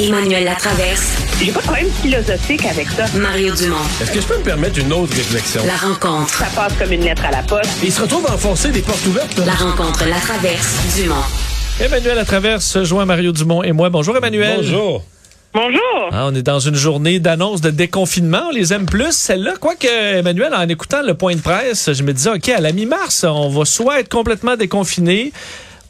Emmanuel Latraverse. J'ai pas de problème philosophique avec ça. Mario Dumont. Est-ce que je peux me permettre une autre réflexion? La rencontre. Ça passe comme une lettre à la poste. Il se retrouve à enfoncer des portes ouvertes. La rencontre Latraverse. Dumont. Emmanuel Latraverse se joint Mario Dumont et moi. Bonjour Emmanuel. Bonjour. Bonjour. Ah, on est dans une journée d'annonce de déconfinement. On les aime plus, celle-là. Quoique, Emmanuel, en écoutant le point de presse, je me disais, OK, à la mi-mars, on va soit être complètement déconfiné,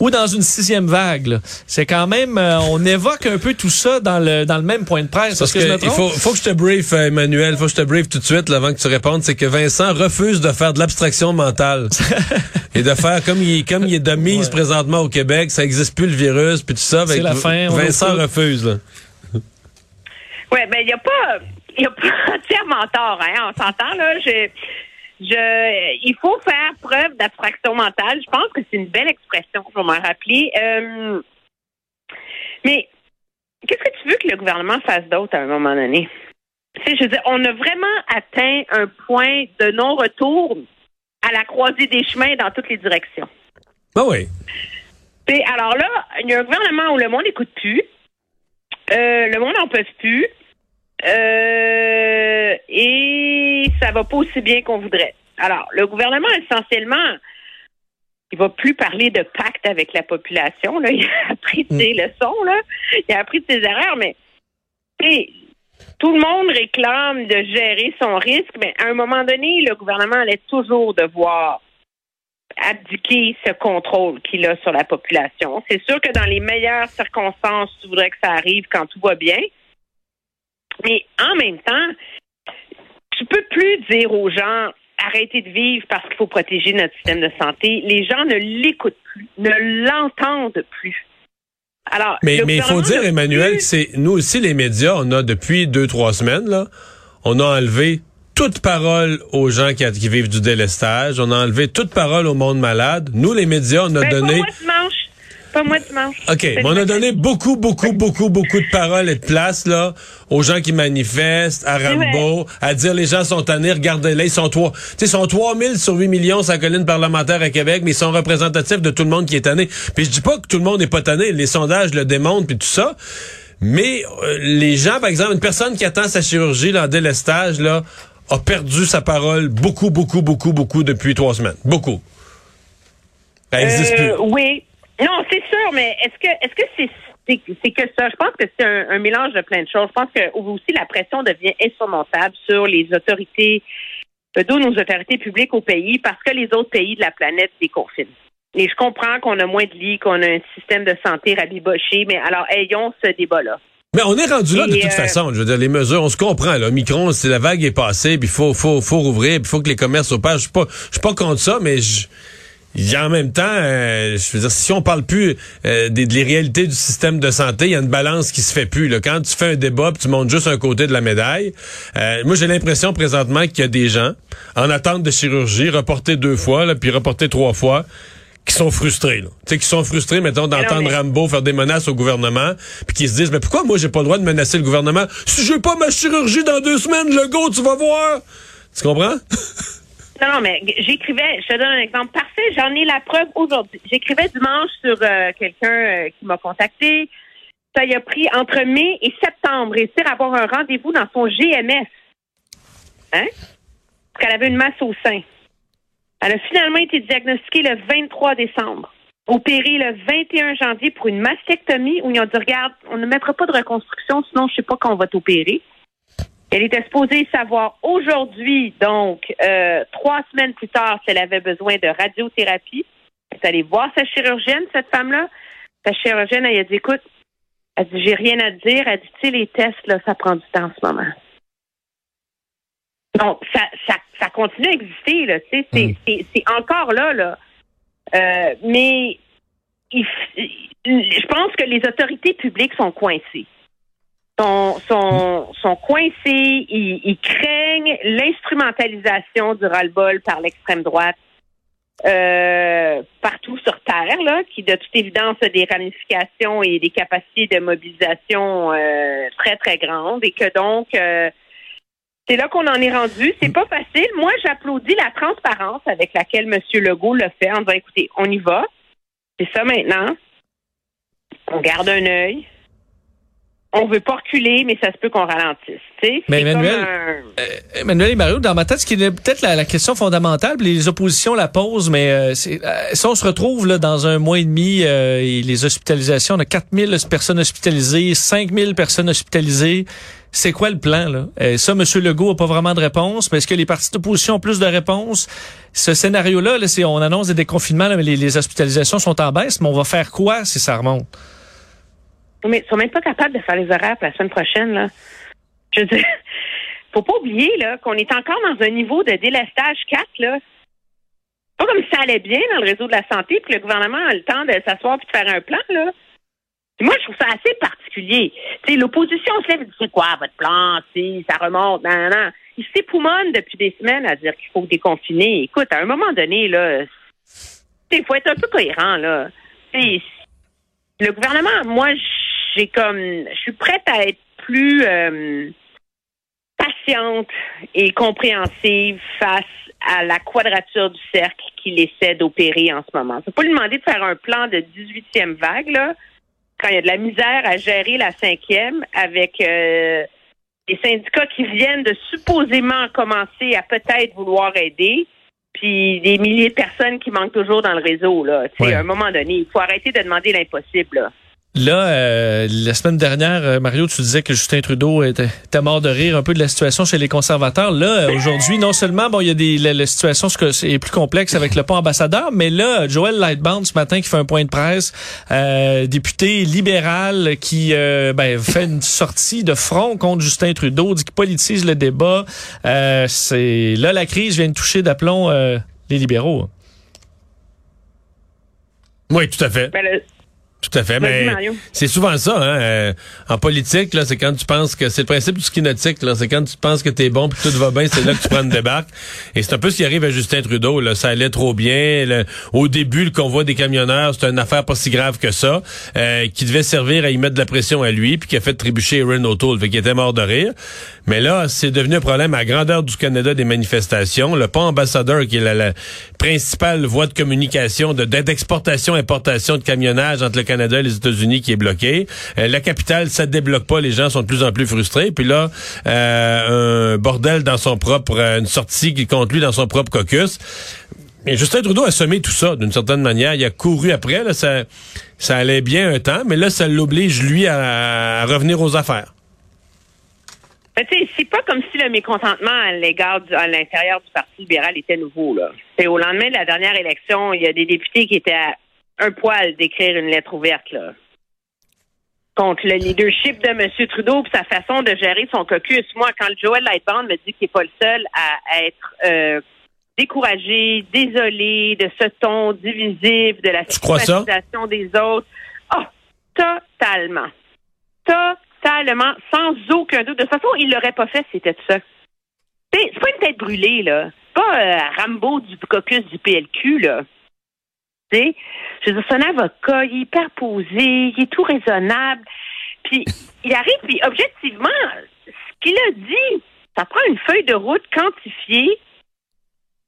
ou dans une sixième vague. C'est quand même, euh, on évoque un peu tout ça dans le dans le même point de presse. Parce Est-ce que, je me il faut, faut que je te brief, euh, Emmanuel. Faut que je te brief tout de suite, là, avant que tu répondes. C'est que Vincent refuse de faire de l'abstraction mentale. et de faire comme il, comme il est de mise Ouais. présentement au Québec, ça existe plus le virus, puis tout ça. C'est avec- la fin, Vincent refuse, là. Ouais, ben il y a pas, il y a pas entièrement tort, hein. On s'entend là. Je, je, il faut faire preuve d'abstraction mentale. Je pense que c'est une belle expression. Je vais m'en rappeler. Euh, mais qu'est-ce que tu veux que le gouvernement fasse d'autre à un moment donné? Tu sais, je veux dire, on a vraiment atteint un point de non-retour à la croisée des chemins dans toutes les directions. Ah oui. T'sais, alors là, il y a un gouvernement où le monde n'écoute plus. Euh, le monde n'en peut plus. Euh, et ça va pas aussi bien qu'on voudrait. Alors, le gouvernement, essentiellement, il va plus parler de pacte avec la population. Là. Il a appris de ses leçons, là. Il a appris de ses erreurs, mais tout le monde réclame de gérer son risque, mais à un moment donné, le gouvernement allait toujours devoir abdiquer ce contrôle qu'il a sur la population. C'est sûr que dans les meilleures circonstances, tu voudrais que ça arrive quand tout va bien. Mais en même temps, tu peux plus dire aux gens arrêtez de vivre parce qu'il faut protéger notre système de santé. Les gens ne l'écoutent plus, ne l'entendent plus. Alors, Mais il faut dire, Emmanuel, que c'est nous aussi les médias, on a depuis deux trois semaines là, on a enlevé toute parole aux gens qui, qui vivent du délestage, on a enlevé toute parole au monde malade. Nous les médias, on a Ben, donné. Pas moi dimanche. Pas moi dimanche. OK, mais on a donné beaucoup, beaucoup, beaucoup, beaucoup de paroles et de place, là, aux gens qui manifestent, à Rambo, à dire les gens sont tannés, regardez-les, ils sont trois, tu sais, ils sont 3000 sur 8 millions la colline parlementaire à Québec, mais ils sont représentatifs de tout le monde qui est tanné. Puis je dis pas que tout le monde n'est pas tanné, les sondages le démontrent, puis tout ça, mais euh, les gens, par exemple, une personne qui attend sa chirurgie, là, en délestage, là, a perdu sa parole beaucoup, beaucoup, beaucoup, beaucoup depuis trois semaines. Beaucoup. Elle n'existe Euh, plus. Oui. Non, c'est sûr, mais est-ce que est-ce que c'est que ça? Je pense que c'est un, un mélange de plein de choses. Je pense que aussi la pression devient insurmontable sur les autorités, euh, d'où nos autorités publiques au pays, parce que les autres pays de la planète déconfinent. Et je comprends qu'on a moins de lits, qu'on a un système de santé rabiboché, mais alors ayons ce débat-là. Mais on est rendu là de toute euh, façon. Je veux dire, les mesures, on se comprend. Là, Micron, c'est la vague est passée, puis faut, faut, faut rouvrir, puis faut que les commerces opèrent. Je suis pas, je suis pas contre ça, mais je, a en même temps, euh, je veux dire, si on parle plus euh, des, des réalités du système de santé, il y a une balance qui se fait plus. Là. Quand tu fais un débat, puis tu montes juste un côté de la médaille, euh, moi j'ai l'impression présentement qu'il y a des gens en attente de chirurgie, reportés deux fois, là, puis reportés trois fois, qui sont frustrés. Là. Tu sais, qui sont frustrés, mettons, d'entendre mais- Rambo faire des menaces au gouvernement, puis qui se disent, mais pourquoi moi j'ai pas le droit de menacer le gouvernement? Si j'ai pas ma chirurgie dans deux semaines, le go, tu vas voir! Tu comprends? Non, mais j'écrivais, je te donne un exemple parfait, j'en ai la preuve aujourd'hui. J'écrivais dimanche sur euh, quelqu'un euh, qui m'a contacté. Ça y a pris entre mai et septembre réussir à avoir un rendez-vous dans son GMS. Hein? Parce qu'elle avait une masse au sein. Elle a finalement été diagnostiquée le 23 décembre. Opérée le 21 janvier pour une mastectomie où ils ont dit, regarde, on ne mettra pas de reconstruction, sinon je sais pas quand on va t'opérer. Elle était supposée savoir aujourd'hui, donc euh, trois semaines plus tard, si elle avait besoin de radiothérapie. Elle est allée voir sa chirurgienne, cette femme-là. Sa chirurgienne, elle a dit, écoute, elle dit, j'ai rien à te dire. Elle dit, tu sais, les tests, là, ça prend du temps en ce moment. Donc, ça, ça, ça continue à exister, là. Tu sais, c'est, c'est, c'est encore là, là. Euh, mais il je pense que les autorités publiques sont coincées sont, sont, coincés, ils, craignent l'instrumentalisation du ras-le-bol par l'extrême droite euh, partout sur Terre, qui de toute évidence a des ramifications et des capacités de mobilisation euh, très, très grandes et que donc euh, c'est là qu'on en est rendu. C'est pas facile. Moi, j'applaudis la transparence avec laquelle M. Legault le fait en disant écoutez, on y va. C'est ça maintenant. On garde un œil. On veut pas reculer, mais ça se peut qu'on ralentisse. Mais Emmanuel, un... euh, Emmanuel et Mario, dans ma tête, ce qui est peut-être la, la, question fondamentale, les oppositions la posent, mais euh, euh, si on se retrouve là, dans un mois et demi, euh, et les hospitalisations, on a 4000 personnes hospitalisées, 5000 personnes hospitalisées, c'est quoi le plan? Là? Et ça, M. Legault n'a pas vraiment de réponse, mais est-ce que les partis d'opposition ont plus de réponses? Ce scénario-là, là, c'est, on annonce des déconfinements, là, mais les, les hospitalisations sont en baisse, mais on va faire quoi si ça remonte? Mais ils sont même pas capables de faire les horaires pour la semaine prochaine, là. Je veux dire, faut pas oublier, là, qu'on est encore dans un niveau de délestage 4, là. Pas comme si ça allait bien dans le réseau de la santé, puis le gouvernement a le temps de s'asseoir puis de faire un plan, là. moi, je trouve ça assez particulier. Tu l'opposition se lève et dit, c'est quoi votre plan? Si ça remonte, non, non. Ils s'époumonent depuis des semaines à dire qu'il faut déconfiner. Écoute, à un moment donné, là, il faut être un peu cohérent, là. T'sais, le gouvernement, moi, j'ai comme, je suis prête à être plus euh, patiente et compréhensive face à la quadrature du cercle qu'il essaie d'opérer en ce moment. C'est pas lui demander de faire un plan de 18e vague, là, quand il y a de la misère à gérer la cinquième avec euh, des syndicats qui viennent de supposément commencer à peut-être vouloir aider, puis des milliers de personnes qui manquent toujours dans le réseau. Là. Ouais. À un moment donné, il faut arrêter de demander l'impossible. Là. Euh, la semaine dernière, euh, Mario, tu disais que Justin Trudeau était, était, mort de rire un peu de la situation chez les conservateurs. Là, euh, aujourd'hui, non seulement, bon, il y a des, la, la situation est plus complexe avec le pont ambassadeur, mais là, Joël Lightbound, ce matin, qui fait un point de presse, euh, député libéral, qui ben, fait une sortie de front contre Justin Trudeau, dit qu'il politise le débat. c'est Là, la crise vient de toucher d'aplomb les libéraux. Oui, tout à fait. Tout à fait, mais c'est souvent ça. Hein? Euh, en politique, là, c'est quand tu penses que c'est le principe du ski nautique. Là, c'est quand tu penses que t'es bon puis tout va bien, c'est là que tu prends une débarque. Et c'est un peu ce qui arrive à Justin Trudeau. Là, ça allait trop bien. Le, au début, le convoi des camionneurs, c'était une affaire pas si grave que ça, euh, qui devait servir à y mettre de la pression à lui, puis qui a fait trébucher Erin O'Toole, fait qu'il était mort de rire. Mais là, c'est devenu un problème à grandeur du Canada des manifestations. Le pont ambassadeur, qui est la, la principale voie de communication, de d'exportation-importation de camionnage entre le Canada et les États-Unis qui est bloqué. Euh, la capitale, ça débloque pas. Les gens sont de plus en plus frustrés. Puis là, euh, un bordel dans son propre, une sortie qui compte lui dans son propre caucus. Mais Justin Trudeau a semé tout ça d'une certaine manière. Il a couru après. Ça, ça allait bien un temps, mais là, ça l'oblige lui à, revenir aux affaires. Sais, c'est pas comme si le mécontentement à l'égard à l'intérieur du Parti libéral était nouveau. Là. Au lendemain de la dernière élection, il y a des députés qui étaient à un poil d'écrire une lettre ouverte là, contre le leadership de M. Trudeau et sa façon de gérer son caucus. Moi, quand Joël Lightband me dit qu'il n'est pas le seul à être euh, découragé, désolé de ce ton divisif, de la stigmatisation des autres, oh, totalement. Totalement, sans aucun doute. De toute façon, il l'aurait pas fait si c'était ça. C'est pas une tête brûlée, là. C'est pas euh, Rambo du caucus du PLQ, là. Sais, Je veux dire, c'est un avocat, il est hyper posé, il est tout raisonnable. Puis il arrive, puis objectivement, ce qu'il a dit, ça prend une feuille de route quantifiée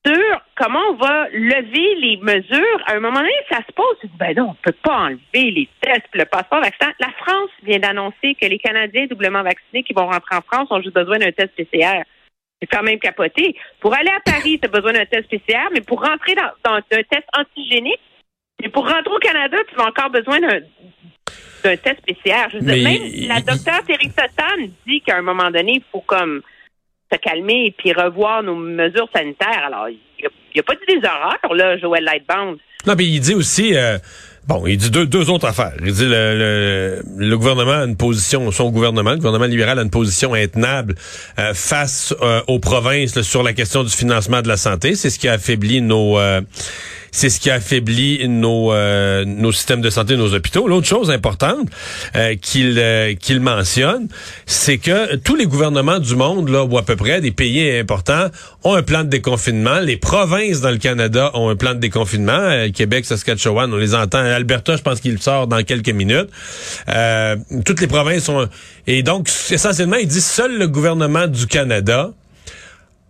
sur comment on va lever les mesures. À un moment donné, ça se pose. Ben non, on peut pas enlever les tests, le passeport vaccinal. La France vient d'annoncer que les Canadiens doublement vaccinés qui vont rentrer en France ont juste besoin d'un test PCR. C'est quand même capoté. Pour aller à Paris, tu as besoin d'un test PCR, mais pour rentrer dans, dans un test antigénique, et pour rentrer au Canada, tu as encore besoin d'un d'un test PCR. Je veux dire, même la docteure Thérèse Sotan dit qu'à un moment donné, il faut comme se calmer et puis revoir nos mesures sanitaires. Alors, il n'y a, pas dit des horreurs, là, Joël Lightbound. Non, mais il dit aussi... Euh, bon, il dit deux, deux autres affaires. Il dit le, le, le, gouvernement a une position, son gouvernement, le gouvernement libéral a une position intenable euh, face euh, aux provinces là, sur la question du financement de la santé. C'est ce qui a affaibli nos euh, c'est ce qui a affaibli nos euh, nos systèmes de santé, nos hôpitaux. L'autre chose importante euh, qu'il euh, qu'il mentionne, c'est que tous les gouvernements du monde là ou à peu près des pays importants ont un plan de déconfinement. Les provinces dans le Canada ont un plan de déconfinement. Québec, Saskatchewan, on les entend. Alberta, je pense qu'il sort dans quelques minutes. toutes les provinces ont et donc essentiellement, il dit seul le gouvernement du Canada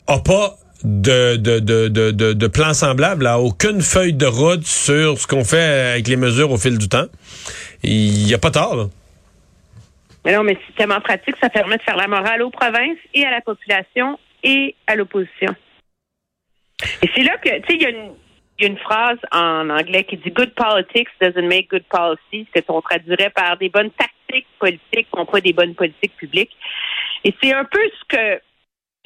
a pas de, de, de, de, de plan semblable, à aucune feuille de route sur ce qu'on fait avec les mesures au fil du temps. Il n'y a pas tard, là. Mais non, mais c'est tellement pratique, ça permet de faire la morale aux provinces et à la population et à l'opposition. Et c'est là que, tu sais, il y a une y a une phrase en anglais qui dit Good politics doesn't make good policy, ce qu'on traduirait par des bonnes tactiques politiques font pas des bonnes politiques publiques. Et c'est un peu ce que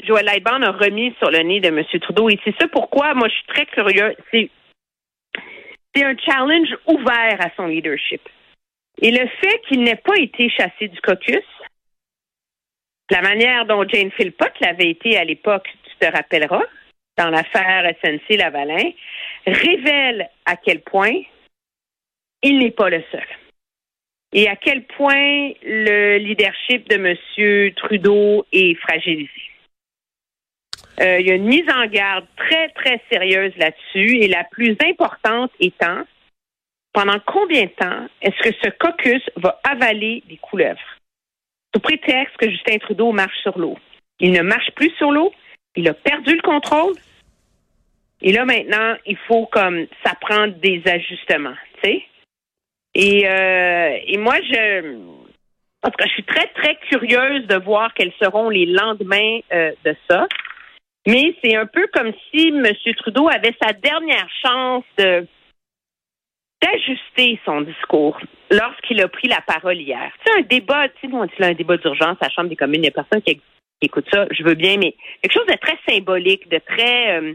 Joël Lightbound a remis sur le nez de M. Trudeau. Et c'est ça pourquoi moi je suis très curieux. C'est, c'est un challenge ouvert à son leadership. Et le fait qu'il n'ait pas été chassé du caucus, la manière dont Jane Philpott l'avait été à l'époque, tu te rappelleras, dans l'affaire SNC Lavalin, révèle à quel point il n'est pas le seul. Et à quel point le leadership de M. Trudeau est fragilisé. Euh, il y a une mise en garde très, très sérieuse là-dessus et la plus importante étant pendant combien de temps est-ce que ce caucus va avaler des couleuvres? Sous prétexte que Justin Trudeau marche sur l'eau. Il ne marche plus sur l'eau, il a perdu le contrôle. Et là, maintenant, il faut comme ça prend des ajustements, tu sais. Et, euh, et moi, je, en tout cas, je suis très, très curieuse de voir quels seront les lendemains euh, de ça. Mais c'est un peu comme si M. Trudeau avait sa dernière chance de d'ajuster son discours lorsqu'il a pris la parole hier. Sais, un débat, tu sais, on dit là, un débat d'urgence à la Chambre des communes, il n'y a personne qui écoute ça, je veux bien, mais quelque chose de très symbolique, de très, euh,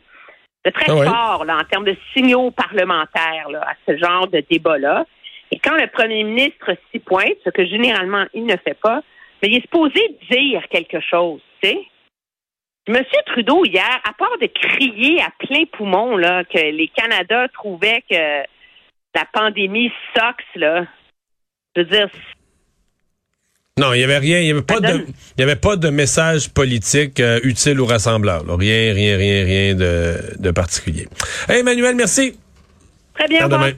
de très Ah fort là, en termes de signaux parlementaires là, à ce genre de débat-là. Et quand le premier ministre s'y pointe, ce que généralement il ne fait pas, mais il est supposé dire quelque chose, tu sais. Monsieur Trudeau, hier, à part de crier à plein poumon là, que les Canada trouvaient que la pandémie sucks, là, je veux dire, Non, il n'y avait rien, il n'y avait, pas de- Madame. il y avait pas de message politique euh, utile ou rassembleur. là. Rien, rien, rien, rien de, de particulier. Hey, Emmanuel, merci. très bien. À demain.